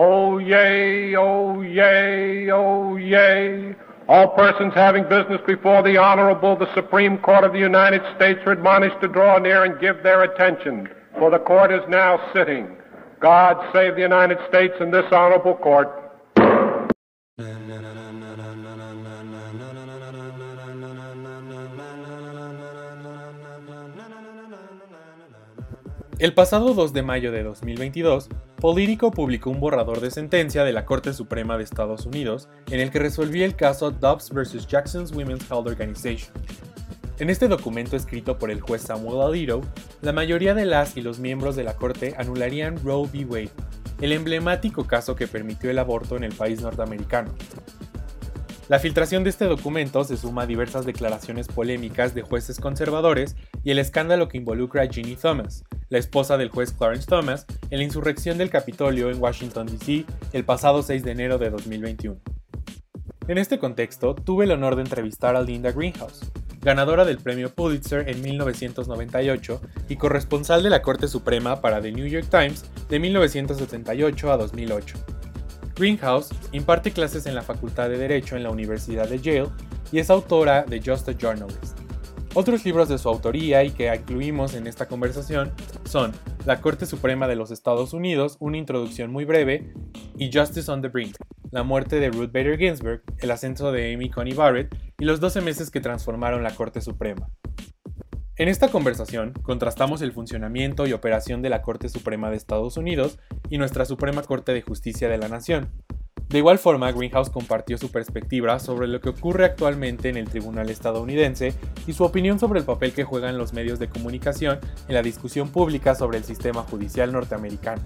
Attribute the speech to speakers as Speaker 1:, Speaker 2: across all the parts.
Speaker 1: Oh, yea, oh, yea, oh, yea. All persons having business before the Honorable, the Supreme Court of the United States are admonished to draw near and give their attention, for the court is now sitting. God save the United States and this honorable court.
Speaker 2: El pasado 2 de mayo de 2022, Político publicó un borrador de sentencia de la Corte Suprema de Estados Unidos en el que resolvía el caso Dobbs vs. Jackson's Women's Health Organization. En este documento escrito por el juez Samuel Alito, la mayoría de las y los miembros de la Corte anularían Roe v. Wade, el emblemático caso que permitió el aborto en el país norteamericano. La filtración de este documento se suma a diversas declaraciones polémicas de jueces conservadores y el escándalo que involucra a Ginny Thomas, la esposa del juez Clarence Thomas, en la insurrección del Capitolio en Washington, D.C. el pasado 6 de enero de 2021. En este contexto, tuve el honor de entrevistar a Linda Greenhouse, ganadora del premio Pulitzer en 1998 y corresponsal de la Corte Suprema para The New York Times de 1978 a 2008. Greenhouse imparte clases en la Facultad de Derecho en la Universidad de Yale y es autora de Just a Journalist, otros libros de su autoría y que incluimos en esta conversación son La Corte Suprema de los Estados Unidos, una introducción muy breve, y Justice on the Brink, la muerte de Ruth Bader Ginsburg, el ascenso de Amy Coney Barrett y los 12 meses que transformaron la Corte Suprema. En esta conversación contrastamos el funcionamiento y operación de la Corte Suprema de Estados Unidos y nuestra Suprema Corte de Justicia de la Nación, de igual forma, Greenhouse compartió su perspectiva sobre lo que ocurre actualmente en el tribunal estadounidense y su opinión sobre el papel que juegan los medios de comunicación en la discusión pública sobre el sistema judicial norteamericano.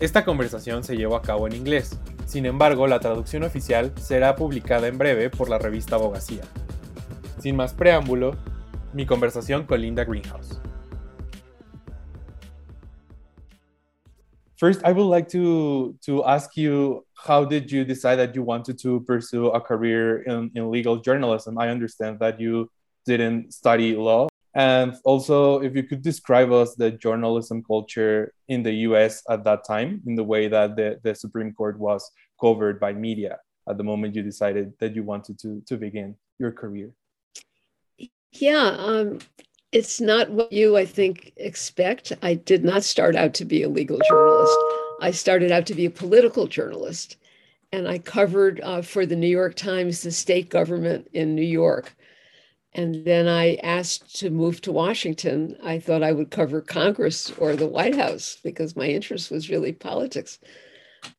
Speaker 2: Esta conversación se llevó a cabo en inglés, sin embargo la traducción oficial será publicada en breve por la revista Abogacía. Sin más preámbulo, mi conversación con Linda Greenhouse. First, I would like to to ask you how did you decide that you wanted to pursue a career in, in legal journalism? I understand that you didn't study law. And also, if you could describe us the journalism culture in the US at that time, in the way that the, the Supreme Court was covered by media at the moment you decided that you wanted to, to begin your career.
Speaker 3: Yeah, um, it's not what you, I think, expect. I did not start out to be a legal journalist. I started out to be a political journalist, and I covered uh, for the New York Times the state government in New York. And then I asked to move to Washington. I thought I would cover Congress or the White House because my interest was really politics.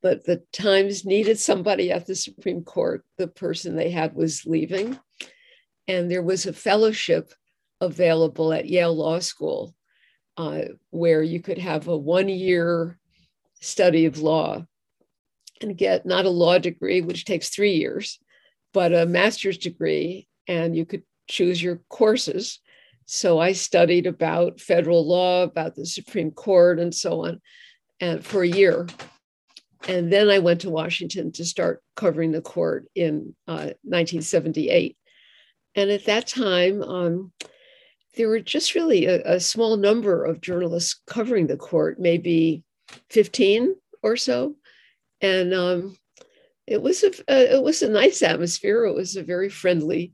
Speaker 3: But the Times needed somebody at the Supreme Court. The person they had was leaving. And there was a fellowship available at Yale Law School, uh, where you could have a one year study of law and get not a law degree, which takes three years, but a master's degree, and you could choose your courses. So I studied about federal law, about the Supreme Court, and so on, and for a year. And then I went to Washington to start covering the court in uh, 1978. And at that time, um, there were just really a, a, small number of journalists covering the court, maybe 15 or so. And um, it was a uh, it was a nice atmosphere. It was a very friendly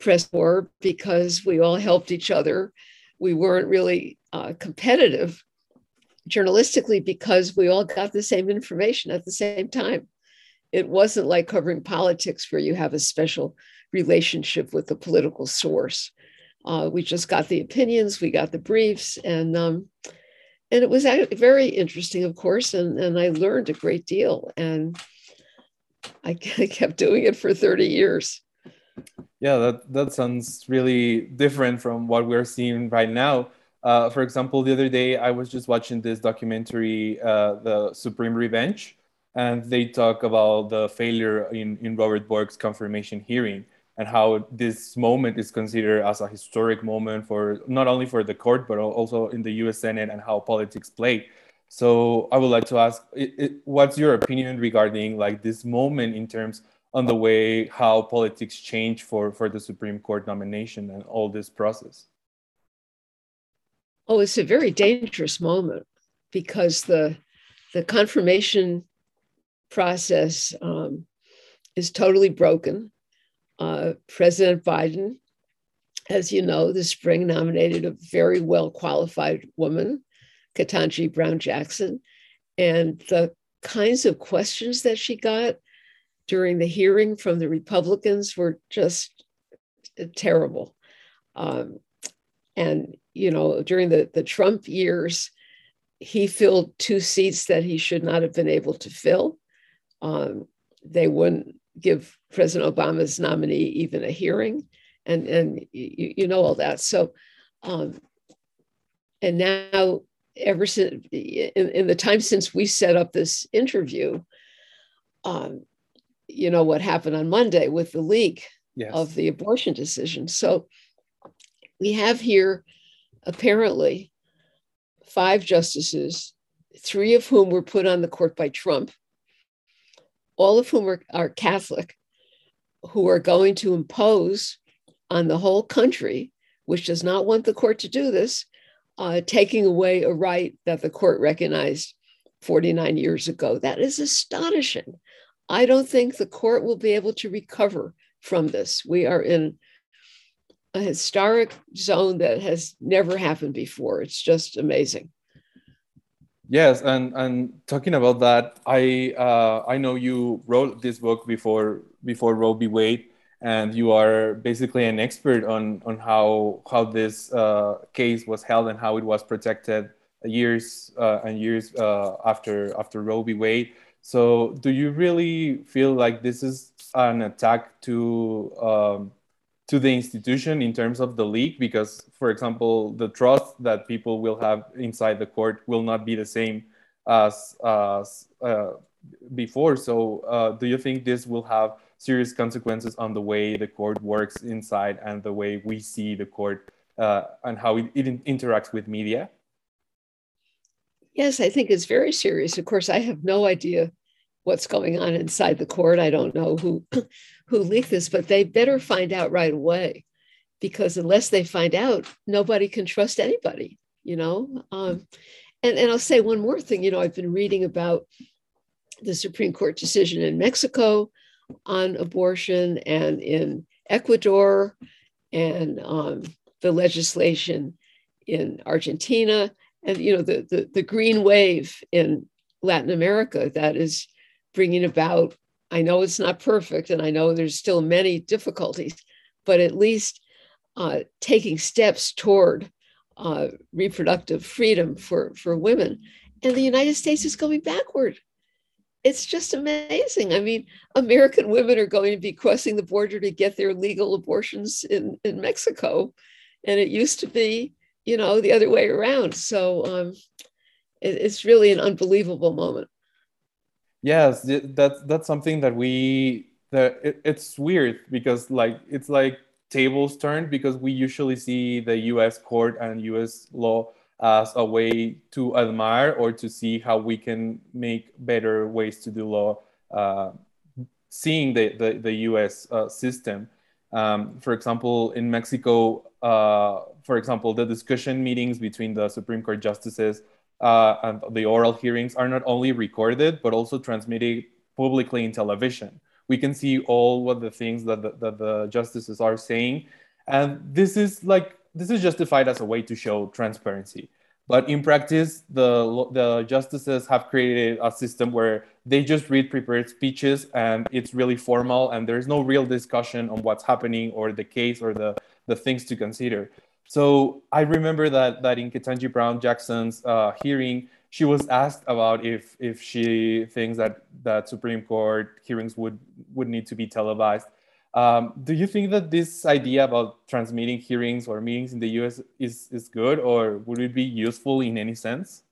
Speaker 3: press corps because we all helped each other. We weren't really uh, competitive journalistically because we all got the same information at the same time. It wasn't like covering politics where you have a special relationship with the political source uh, we just got the opinions, we got the briefs, and um, and it was very interesting, of course, and and I learned a great deal, and I, kept doing it for thirty years.
Speaker 2: Yeah, that that sounds really different from what we're seeing right now. Uh, for example, the other day I was just watching this documentary, uh, The Supreme Revenge, and they talk about the failure in, in Robert Bork's confirmation hearing and how this moment is considered as a historic moment for not only for the court but also in the U.S. Senate and how politics play. So I would like to ask, it, it, what's your opinion regarding like this moment in terms on the way how politics change for for the Supreme Court nomination and all this process?
Speaker 3: Oh, it's a very dangerous moment because the the confirmation process um, is totally broken. Uh, President Biden, as you know, this spring nominated a very well qualified woman, Ketanji Brown Jackson. And the kinds of questions that she got during the hearing from the Republicans were just terrible. Um, and, you know, during the, the Trump years, he filled two seats that he should not have been able to fill. Um, they wouldn't give President Obama's nominee even a hearing, and and you, you know all that. So, um, and now ever since in, in, the time since we set up this interview, um, you know what happened on Monday with the leak yes. of the abortion decision. So we have here apparently five justices, three of whom were put on the court by Trump, all of whom are, are Catholic, who are going to impose on the whole country, which does not want the court to do this, uh, taking away a right that the court recognized 49 years ago. That is astonishing. I don't think the court will be able to recover from this. We are in a historic zone that has never happened before. It's just amazing.
Speaker 2: Yes, and and talking about that, I uh, I know you wrote this book before before Roe v. Wade, and you are basically an expert on on how how this uh, case was held and how it was protected years uh, and years uh, after after Roe v. Wade. So, do you really feel like this is an attack to um, to the institution in terms of the league because for example the trust that people will have inside the court will not be the same as, as uh, before. So uh, do you think this will have serious consequences on the way the court works inside and the way we see the court uh, and how it, it interacts with media?
Speaker 3: Yes i think it's very serious. Of course i have no idea what's going on inside the court. I don't know who who leaked this, but they better find out right away, because unless they find out, nobody can trust anybody. You know, um, and and I'll say one more thing. You know, I've been reading about the Supreme Court decision in Mexico on abortion, and in Ecuador, and um, the legislation in Argentina, and you know the, the the green wave in Latin America that is bringing about i know it's not perfect and i know there's still many difficulties but at least uh, taking steps toward uh, reproductive freedom for, for women. And the united states is going backward. It's just amazing. I mean american women are going to be crossing the border to get their legal abortions in, in mexico. And it used to be you know the other way around. So um, it, it's really an unbelievable moment
Speaker 2: yes that's that's something that we it, it's weird because like it's like tables turned because we usually see the US court and US law as a way to admire or to see how we can make better ways to do law uh, seeing the, the, the US uh, system. Um, for example, in Mexico, uh, for example, the discussion meetings between the Supreme Court justices uh, and the oral hearings are not only recorded but also transmitted publicly in television. We can see all what the things that the, that the justices are saying, and this is like this is justified as a way to show transparency. But in practice, the the justices have created a system where they just read prepared speeches, and it's really formal, and there's no real discussion on what's happening or the case or the the things to consider. So I remember that that in Ketanji Brown Jackson's uh, hearing, she was asked about if if she thinks that that Supreme Court hearings would would need to be televised. Um, do you think that this idea about transmitting hearings or meetings in the U.S. is is good, or would it be useful in any sense?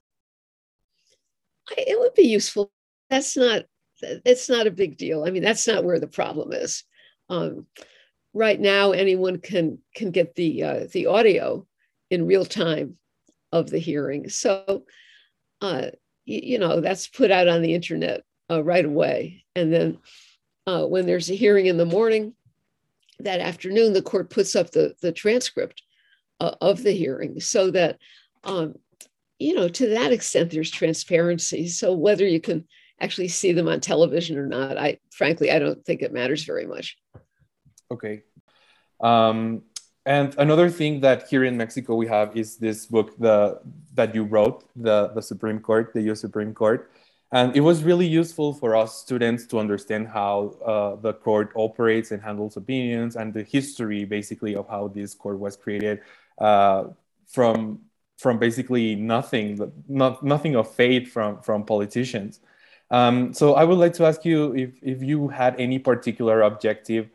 Speaker 3: It would be useful. That's not. It's not a big deal. I mean, that's not where the problem is. Um, right now anyone can can get the uh, the audio in real time of the hearing. So, uh, you, you, know, that's put out on the internet uh, right away. And then uh, when there's a hearing in the morning, that afternoon, the court puts up the, the transcript uh, of the hearing so that, um, you know, to that extent, there's transparency. So whether you can actually see them on television or not. I frankly, I don't think it matters very much.
Speaker 2: Okay. Um, and another thing that here in Mexico we have is this book the that you wrote, the the Supreme Court, the U.S. Supreme Court, and it was really useful for us students to understand how uh, the court operates and handles opinions and the history basically of how this court was created uh, from from basically nothing, not nothing of faith from from politicians. Um, so I would like to ask you if if you had any particular objective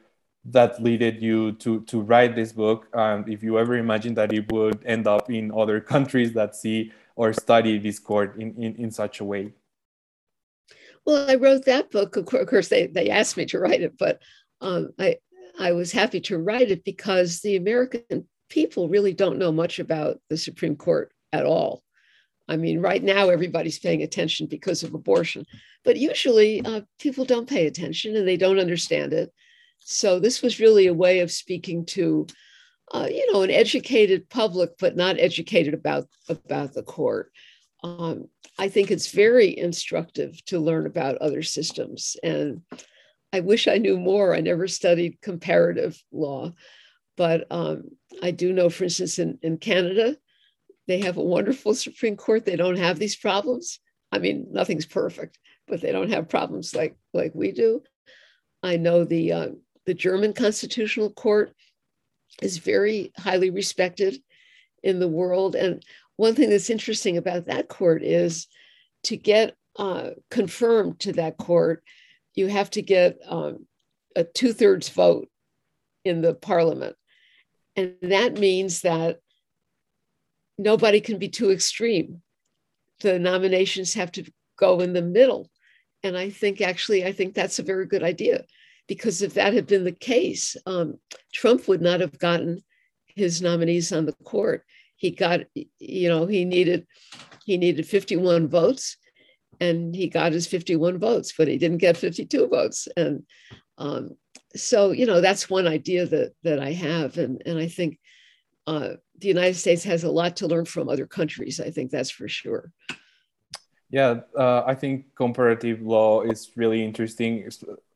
Speaker 2: that led you to to write this book. And if you ever imagined that it would end up in other countries that see or study this court in, in, in such a way?
Speaker 3: Well i wrote that book. Of course they, they asked me to write it but um, I, I was happy to write it because the american people really don't know much about the supreme court at all. I mean right now everybody's paying attention because of abortion. But usually uh, people don't pay attention and they don't understand it so this was really a way of speaking to, uh, you know, an educated public, but not educated about about the court. Um, I think it's very instructive to learn about other systems, and I wish I knew more. I never studied comparative law, but um, I do know, for instance, in, in Canada, they have a wonderful Supreme Court. They don't have these problems. I mean, nothing's perfect, but they don't have problems like like we do. I know the uh, the German Constitutional Court is very highly respected in the world. And one thing that's interesting about that court is to get uh, confirmed to that court, you have to get um, a two thirds vote in the parliament. And that means that nobody can be too extreme. The nominations have to go in the middle. And I think actually, I think that's a very good idea because if that had been the case, um, Trump would not have gotten his nominees on the court. He got, you know, he needed he needed 51 votes, and he got his 51 votes, but he didn't get 52 votes. And um, so, you know, that's one idea that that I have, and and I think uh, the United States has a lot to learn from other countries. I think that's for sure.
Speaker 2: Yeah, uh, I think comparative law is really interesting.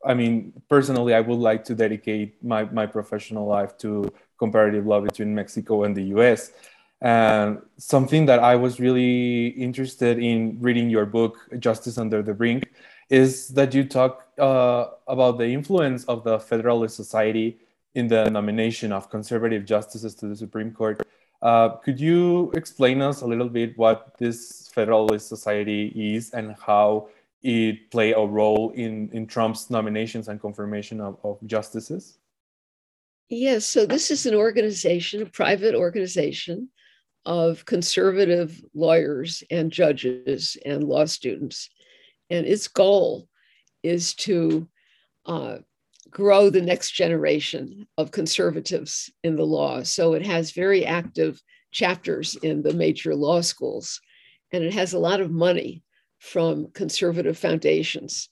Speaker 2: I mean, personally, I would like to dedicate my, my professional life to comparative law between Mexico and the US. And something that I was really interested in reading your book, Justice Under the Brink, is that you talk uh, about the influence of the Federalist Society in the nomination of conservative justices to the Supreme Court. Uh, could you explain us a little bit what this Federalist Society is and how it play a role in, in Trump's nominations and confirmation of, of justices?
Speaker 3: Yes, so this is an organization, a private organization of conservative lawyers and judges and law students. And its goal is to uh, grow the next generation of conservatives in the law. So it has very active chapters in the major law schools, and it has a lot of money from conservative foundations.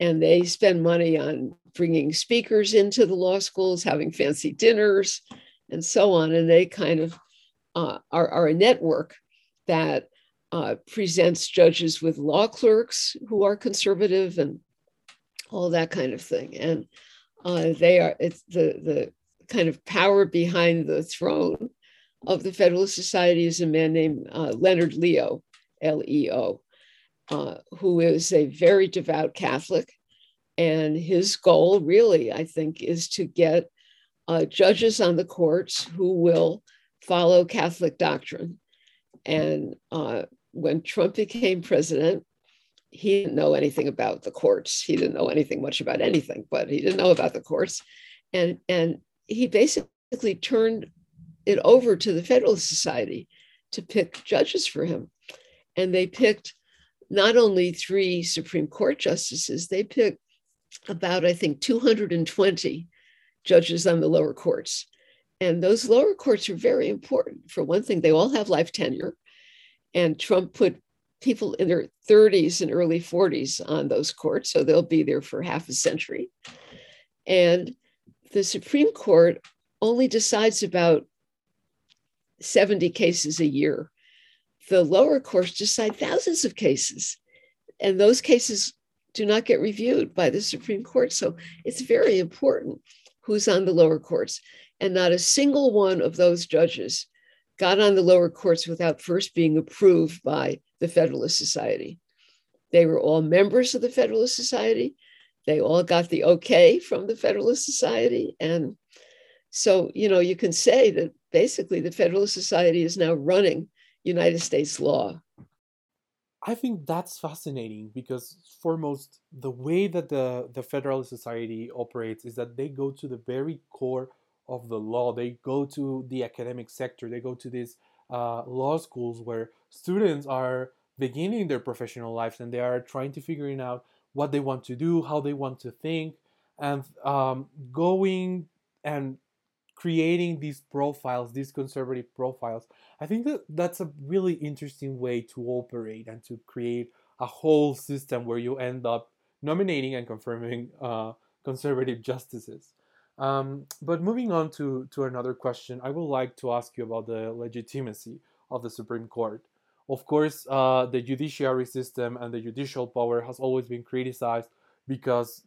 Speaker 3: And they spend money on bringing speakers into the law schools, having fancy dinners, and so on. And they kind of uh, are, are, a network that uh, presents judges with law clerks who are conservative and all that kind of thing. And uh, they are it's the the kind of power behind the throne of the Federalist Society is a man named uh, Leonard Leo, L E O, uh, who is a very devout Catholic. And his goal, really, I think, is to get uh, judges on the courts who will follow Catholic doctrine. And uh, when Trump became president, he didn't know anything about the courts. He didn't know anything much about anything, but he didn't know about the courts. And, and he basically turned it over to the Federalist Society to pick judges for him. And they picked not only three Supreme Court justices, they picked about, I think, 220 judges on the lower courts. And those lower courts are very important. For one thing, they all have life tenure. And Trump put people in their 30s and early 40s on those courts, so they'll be there for half a century. And the Supreme Court only decides about 70 cases a year. The lower courts decide thousands of cases. And those cases do not get reviewed by the Supreme Court. So it's very important who's on the lower courts. And not a single one of those judges got on the lower courts without first being approved by the Federalist Society. They were all members of the Federalist Society. They all got the okay from the Federalist Society. And so, you know, you can say that basically the Federalist Society is now running United States law.
Speaker 2: I think that's fascinating because foremost, the way that the, the Federalist Society operates is that they go to the very core of the law. They go to the academic sector. They go to these uh, law schools where students are beginning their professional lives and they are trying to figuring out what they want to do, how they want to think, and um, going and creating these profiles, these conservative profiles. I think that that's a really interesting way to operate and to create a whole system where you end up nominating and confirming uh, conservative justices. Um, but moving on to, to another question, I would like to ask you about the legitimacy of the Supreme Court. Of course, uh, the judiciary system and the judicial power has always been criticized because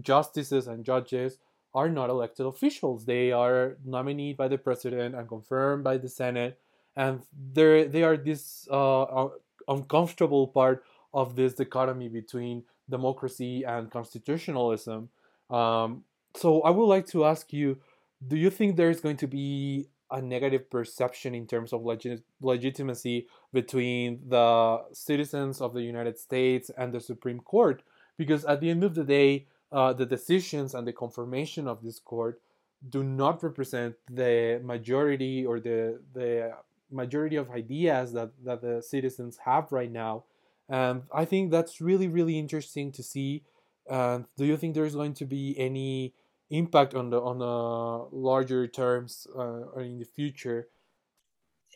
Speaker 2: justices and judges are not elected officials. They are nominated by the president and confirmed by the Senate, and they they are this uh, uncomfortable part of this dichotomy between democracy and constitutionalism. Um, so I would like to ask you: Do you think there is going to be a negative perception in terms of legit- legitimacy between the citizens of the United States and the Supreme Court? Because at the end of the day, uh, the decisions and the confirmation of this court do not represent the majority or the the majority of ideas that, that the citizens have right now. And I think that's really, really interesting to see. And do you think there's going to be any impact on the on the larger terms uh, in the future?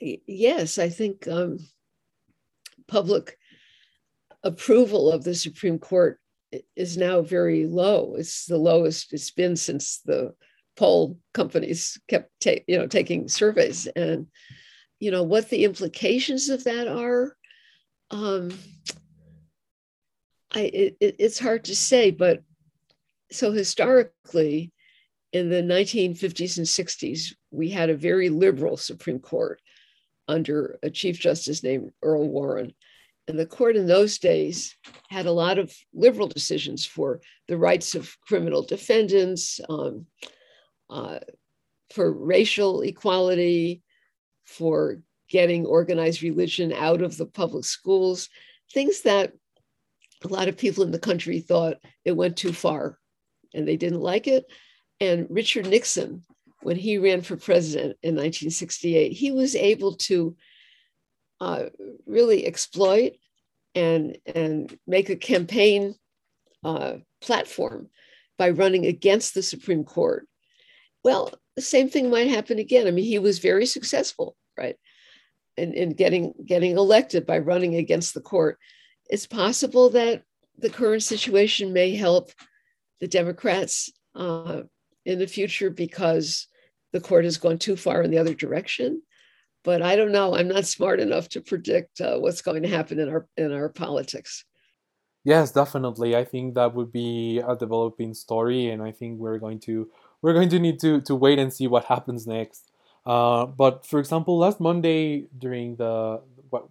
Speaker 3: Yes, I think um, public approval of the Supreme Court is now very low. It's the lowest it's been since the poll companies kept ta- you know taking surveys and you know what the implications of that are um i it, it's hard to say but so historically in the 1950s and 60s we had a very liberal supreme court under a chief justice named earl warren and the court in those days had a lot of liberal decisions for the rights of criminal defendants, um, uh, for racial equality, for getting organized religion out of the public schools, things that a lot of people in the country thought it went too far and they didn't like it. And Richard Nixon, when he ran for president in 1968, he was able to uh, really exploit and and make a campaign uh, platform by running against the Supreme Court. Well, the same thing might happen again. I mean, he was very successful, right, in, in getting getting elected by running against the court. It's possible that the current situation may help the Democrats uh, in the future because the court has gone too far in the other direction but I don't know. I'm not smart enough to predict uh, what's going to happen in our in our politics.
Speaker 2: Yes, definitely. I think that would be a developing story, and I think we're going to we're going to need to to wait and see what happens next. Uh, but for example, last Monday during the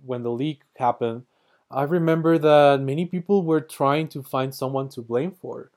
Speaker 2: when the leak happened, I remember that many people were trying to find someone to blame for.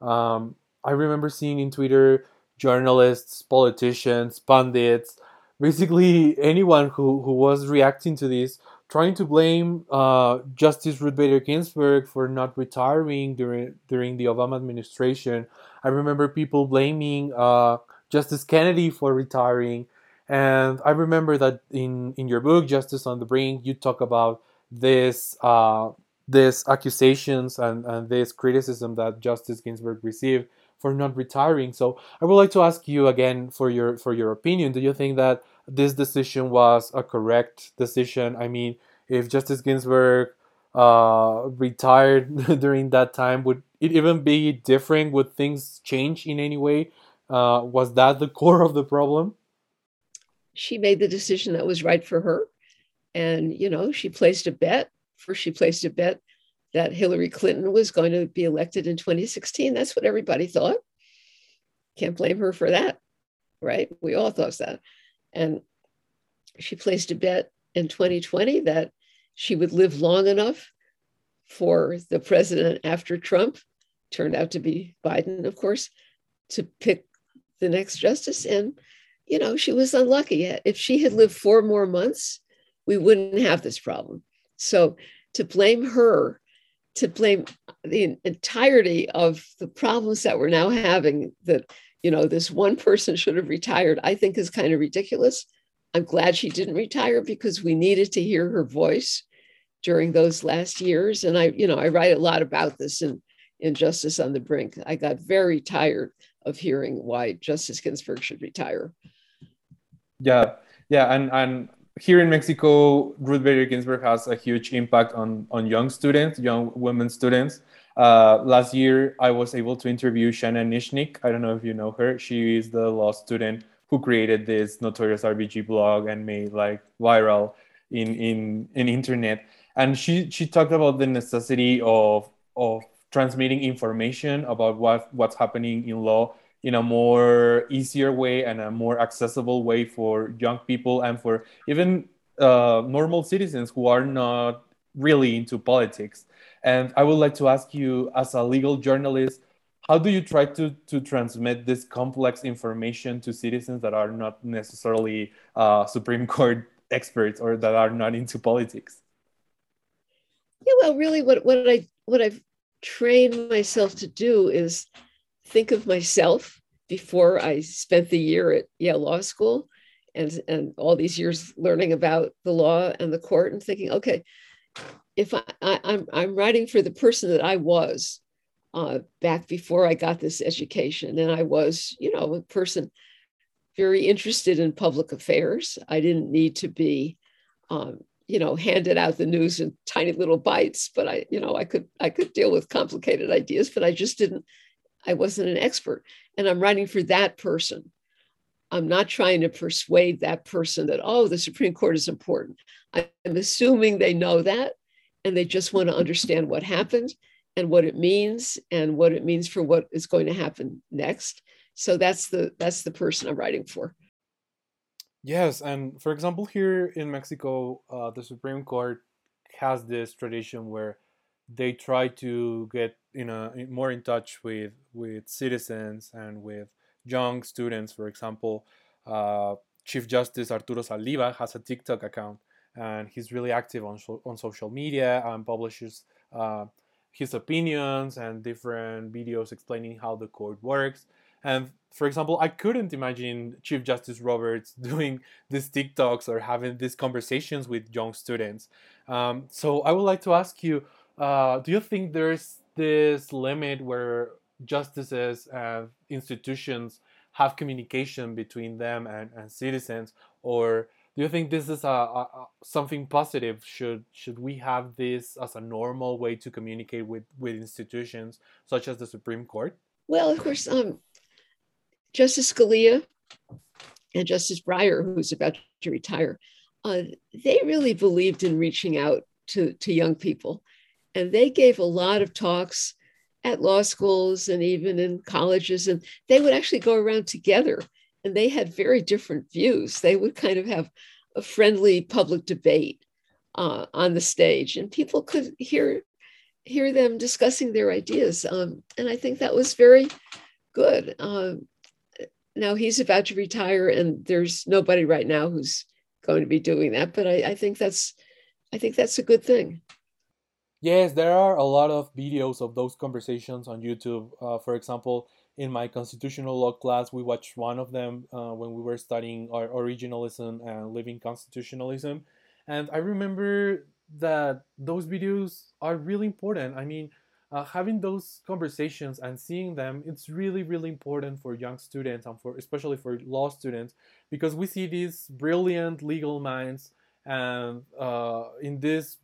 Speaker 2: Um, I remember seeing in Twitter journalists, politicians, pundits basically anyone who, who was reacting to this trying to blame uh, Justice Ruth Bader Ginsburg for not retiring during during the Obama administration. I remember people blaming uh, Justice Kennedy for retiring, and I remember that in in your book Justice on the Brink, you talk about this uh, this accusations and and this criticism that Justice Ginsburg received for not retiring. So I would like to ask you again for your for your opinion. Do you think that this decision was a correct decision. I mean, if Justice Ginsburg uh, retired during that time, would it even be different? Would things change in any way? Uh, was that the core of the problem?
Speaker 3: She made the decision that was right for her. And, you know, she placed a bet. First, she placed a bet that Hillary Clinton was going to be elected in 2016. That's what everybody thought. Can't blame her for that, right? We all thought that. And she placed a bet in 2020 that she would live long enough for the president after Trump, turned out to be Biden, of course, to pick the next justice. And, you know, she was unlucky. If she had lived four more months, we wouldn't have this problem. So to blame her, to blame the entirety of the problems that we're now having, that, you know, this one person should have retired, I think is kind of ridiculous. I'm glad she didn't retire because we needed to hear her voice during those last years. And I, you know, I write a lot about this in, in Justice on the Brink. I got very tired of hearing why Justice Ginsburg should retire.
Speaker 2: Yeah, yeah, and and here in Mexico, Ruth Bader Ginsburg has a huge impact on on young students, young women students. Uh, last year, I was able to interview Shana Knizhnik. I don't know if you know her. She is the law student who created this notorious RBG blog and made like viral in in in internet. And she she talked about the necessity of of transmitting information about what what's happening in law in a more easier way and a more accessible way for young people and for even uh, normal citizens who are not really into politics. And I would like to ask you, as a legal journalist, how do you try to, to transmit this complex information to citizens that are not necessarily uh, Supreme Court experts or that are not into politics?
Speaker 3: Yeah, well, really, what, what I what I've trained myself to do is think of myself before I spent the year at Yale Law School and, and all these years learning about the law and the court and thinking, okay, if I, I, I'm, I'm writing for the person that I was uh, back before I got this education. And I was, you know, a person very interested in public affairs. I didn't need to be, um, you know, handed out the news in tiny little bites, but I, you know, I could I could deal with complicated ideas, but I just didn't. I wasn't an expert, and I'm writing for that person. I'm not trying to persuade that person that oh, the Supreme Court is important. I'm assuming they know that, and they just want to understand what happened and what it means and what it means for what is going to happen next so that's the that's the person i'm writing for
Speaker 2: yes and for example here in mexico uh, the supreme court has this tradition where they try to get you know more in touch with with citizens and with young students for example uh, chief justice arturo zaldívar has a tiktok account and he's really active on, on social media and publishes uh, his opinions and different videos explaining how the court works. And for example, I couldn't imagine Chief Justice Roberts doing these TikToks or having these conversations with young students. Um, so I would like to ask you uh, do you think there's this limit where justices and institutions have communication between them and, and citizens? Or do you think this is a, a, something positive? Should should we have this as a normal way to communicate with with institutions such as the supreme court?
Speaker 3: Well of course um, justice scalia and justice breyer who's about to retire uh, they really believed in reaching out to, to young people and they gave a lot of talks at law schools and even in colleges and they would actually go around together and they had very different views. They would kind of have a friendly public debate uh, on the stage, and people could hear hear them discussing their ideas. Um, and I think that was very good. Um, now he's about to retire, and there's nobody right now who's going to be doing that. But I, I think that's I think that's a good thing.
Speaker 2: Yes, there are a lot of videos of those conversations on YouTube. Uh, for example, in my constitutional law class, we watched one of them uh, when we were studying our originalism and living constitutionalism. And I remember that those videos are really important. I mean, uh, having those conversations and seeing them, it's really, really important for young students and for especially for law students because we see these brilliant legal minds and uh, in these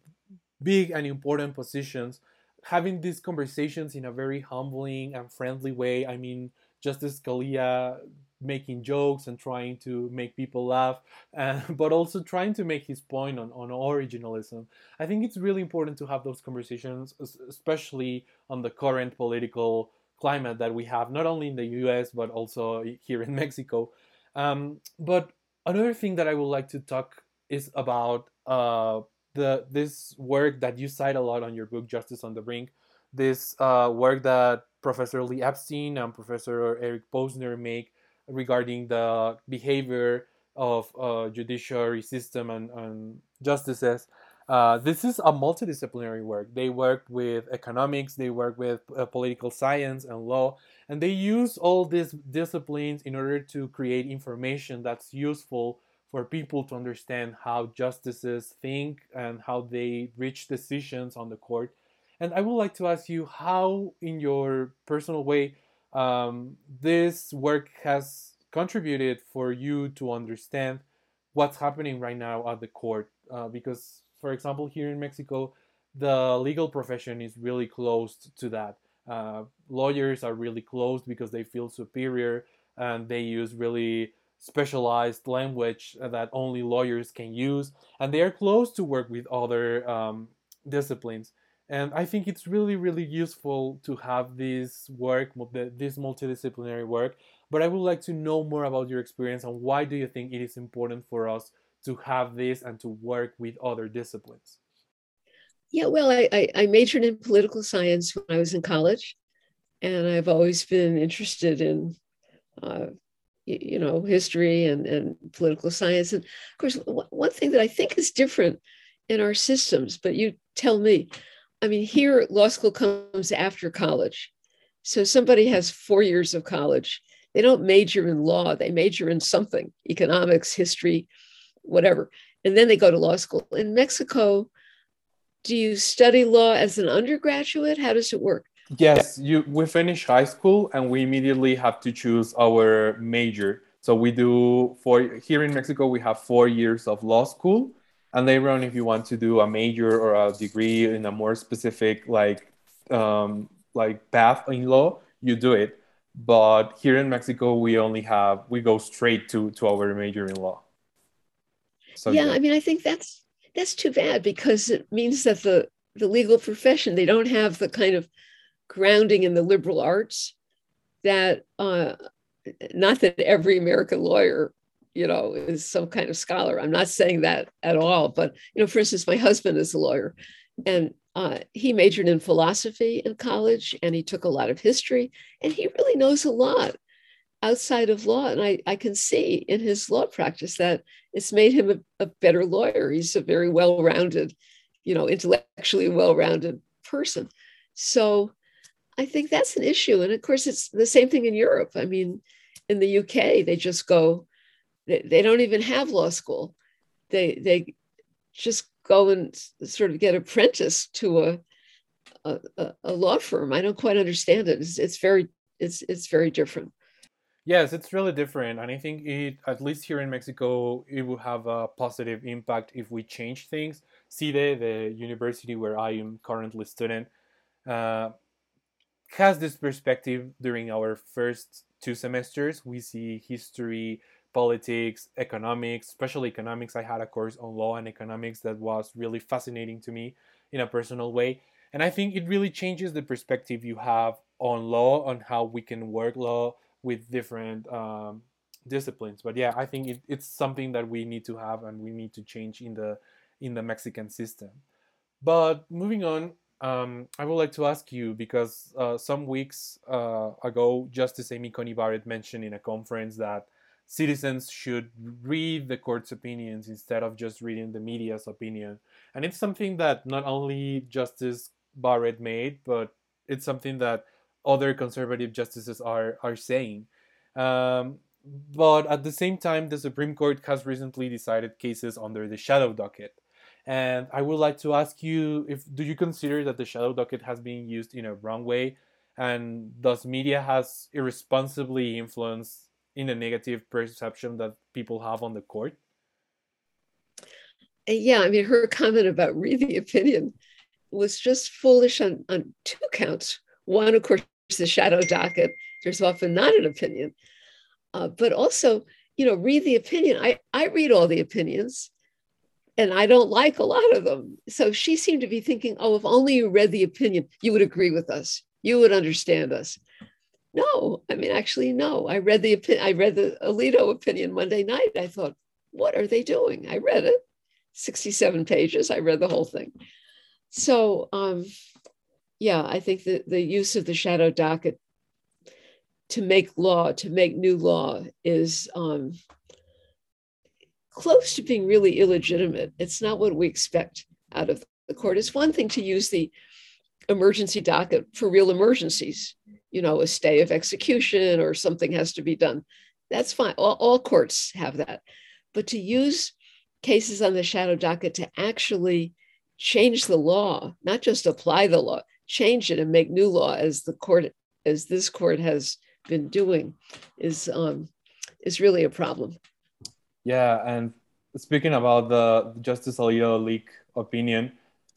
Speaker 2: big and important positions having these conversations in a very humbling and friendly way. I mean, Justice Scalia making jokes and trying to make people laugh, uh, but also trying to make his point on, on originalism. I think it's really important to have those conversations, especially on the current political climate that we have, not only in the US, but also here in Mexico. Um, but another thing that I would like to talk is about uh, the this work that you cite a lot on your book, Justice on the Brink. This uh, work that Professor Lee Epstein and Professor Eric Posner make regarding the behavior of uh, judiciary system and, and justices. Uh, this is a multidisciplinary work. They work with economics, they work with uh, political science and law, and they use all these disciplines in order to create information that's useful for people to understand how justices think and how they reach decisions on the court. And I would like to ask you how, in your personal way, um, this work has contributed for you to understand what's happening right now at the court. Uh, because, for example, here in Mexico, the legal profession is really closed to that. Uh, lawyers are really closed because they feel superior and they use really specialized language that only lawyers can use, and they are close to work with other um, disciplines. And I think it's really, really useful to have this work, this multidisciplinary work. But I would like to know more about your experience and why do you think it is important for us to have this and to work with other disciplines?
Speaker 3: Yeah, well, I, I, I majored in political science when I was in college, and I've always been interested in uh, you know history and, and political science. And of course one thing that i think is different in our systems but you tell me i mean here law school comes after college. So somebody has four years of college. They don't major in law they major in something economics history whatever. And then they go to law school. In mexico do you study law as an undergraduate? How does it work
Speaker 2: Yes, you we finish high school and we immediately have to choose our major. So we do for here in Mexico we have four years of law school, and later on if you want to do a major or a degree in a more specific like um, like path in law, you do it. But here in Mexico we only have we go straight to to our major in law.
Speaker 3: So yeah, yeah. I mean I think that's that's too bad because it means that the the legal profession they don't have the kind of grounding in the liberal arts that uh, not that every American lawyer, you know, is some kind of scholar. I'm not saying that at all. But, you know, for instance, my husband is a lawyer and uh, he majored in philosophy in college and he took a lot of history and he really knows a lot outside of law. And I, I can see in his law practice that it's made him a, a better lawyer. He's a very well rounded, you know, intellectually well rounded person. So I think that's an issue. And of course, it's the same thing in Europe. I mean, in the UK, they just go, they, they don't even have law school. They, they just go and sort of get apprenticed to a, a, a law firm. I don't quite understand it. It's, it's very, it's, it's very different.
Speaker 2: Yes, it's really different. And I think it, at least here in Mexico, it will have a positive impact if we change things. CIDE, the university where I am currently student, uh, has this perspective during our first two semesters. We see history, politics, economics, especially economics. I had a course on law and economics that was really fascinating to me in a personal way. And I think it really changes the perspective you have on law, on how we can work law with different um, disciplines. But yeah, I think it, it's something that we need to have and we need to change in the in the Mexican system. But moving on, um, I would like to ask you because uh, some weeks uh, ago, Justice Amy Coney Barrett mentioned in a conference that citizens should read the court's opinions instead of just reading the media's opinion. And it's something that not only Justice Barrett made, but it's something that other conservative justices are are saying. Um, but at the same time, the Supreme Court has recently decided cases under the shadow docket. And I would like to ask you if do you consider that the shadow docket has been used in a wrong way, and does media has irresponsibly influenced in a negative perception that people have on the court?
Speaker 3: Uh, yeah, I mean, her comment about read the opinion was just foolish on, on two counts. One, of course, the shadow docket. There's often not an opinion. uh, but also, you know, read the opinion. I, I read all the opinions and I don't like a lot of them. So she seemed to be thinking, oh, if only you read the opinion, you would agree with us, you would understand us. No, I mean, actually, no. I read the opinion. I read the Alito opinion Monday night. I thought, what are they doing? I read it, 67 pages. I read the whole thing. So, um, yeah, I think that the use of the shadow docket to make law, to make new law, is um, close to being really illegitimate. It's not what we expect out of the court. It's one thing to use the emergency docket for real emergencies, you know, a stay of execution or something has to be done. That's fine. All, all courts have that. But to use cases on the shadow docket to actually change the law, not just apply the law, change it and make new law as the court, as this court has been doing, is um, is really a problem.
Speaker 2: Yeah, and speaking about the Justice Alito leak opinion,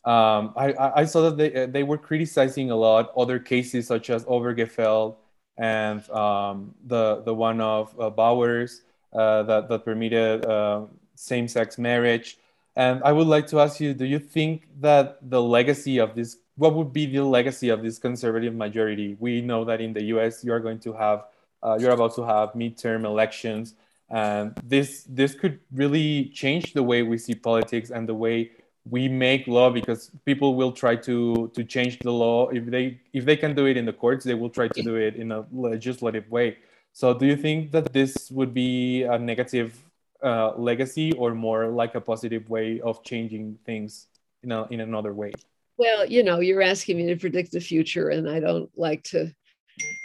Speaker 2: um, I, I saw that they, they were criticizing a lot other cases such as Obergefell and um, the the one of uh, Bowers uh, that that permitted uh, same-sex marriage. And I would like to ask you: Do you think that the legacy of this, what would be the legacy of this conservative majority? We know that in the U.S. you are going to have, uh, you're about to have midterm elections, and this this could really change the way we see politics and the way we make law because people will try to to change the law. If they if they can do it in the courts they will try to do it in a legislative way. So do you think that this would be a negative uh, legacy or more like a positive way of changing things in, a, in another way?
Speaker 3: Well you know you're asking me to predict the future and i don't like to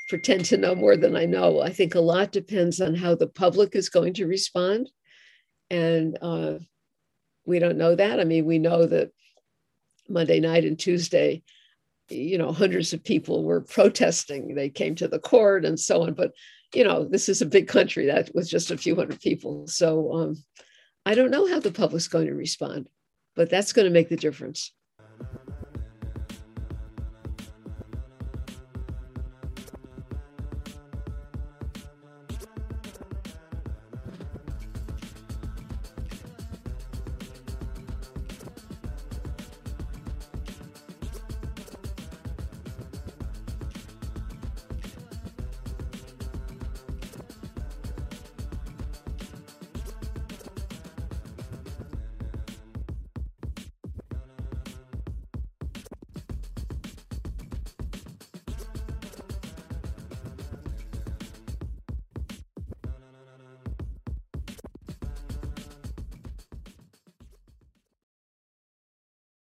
Speaker 3: pretend to know more than i know i think a lot depends on how the public is going to respond and uh, we don't know that. I mean, we know that Monday night and Tuesday, you know, hundreds of people were protesting. They came to the court and so on. But, you know, this is a big country that was just a few hundred people. So um, I don't know how the public's going to respond, but that's going to make the difference.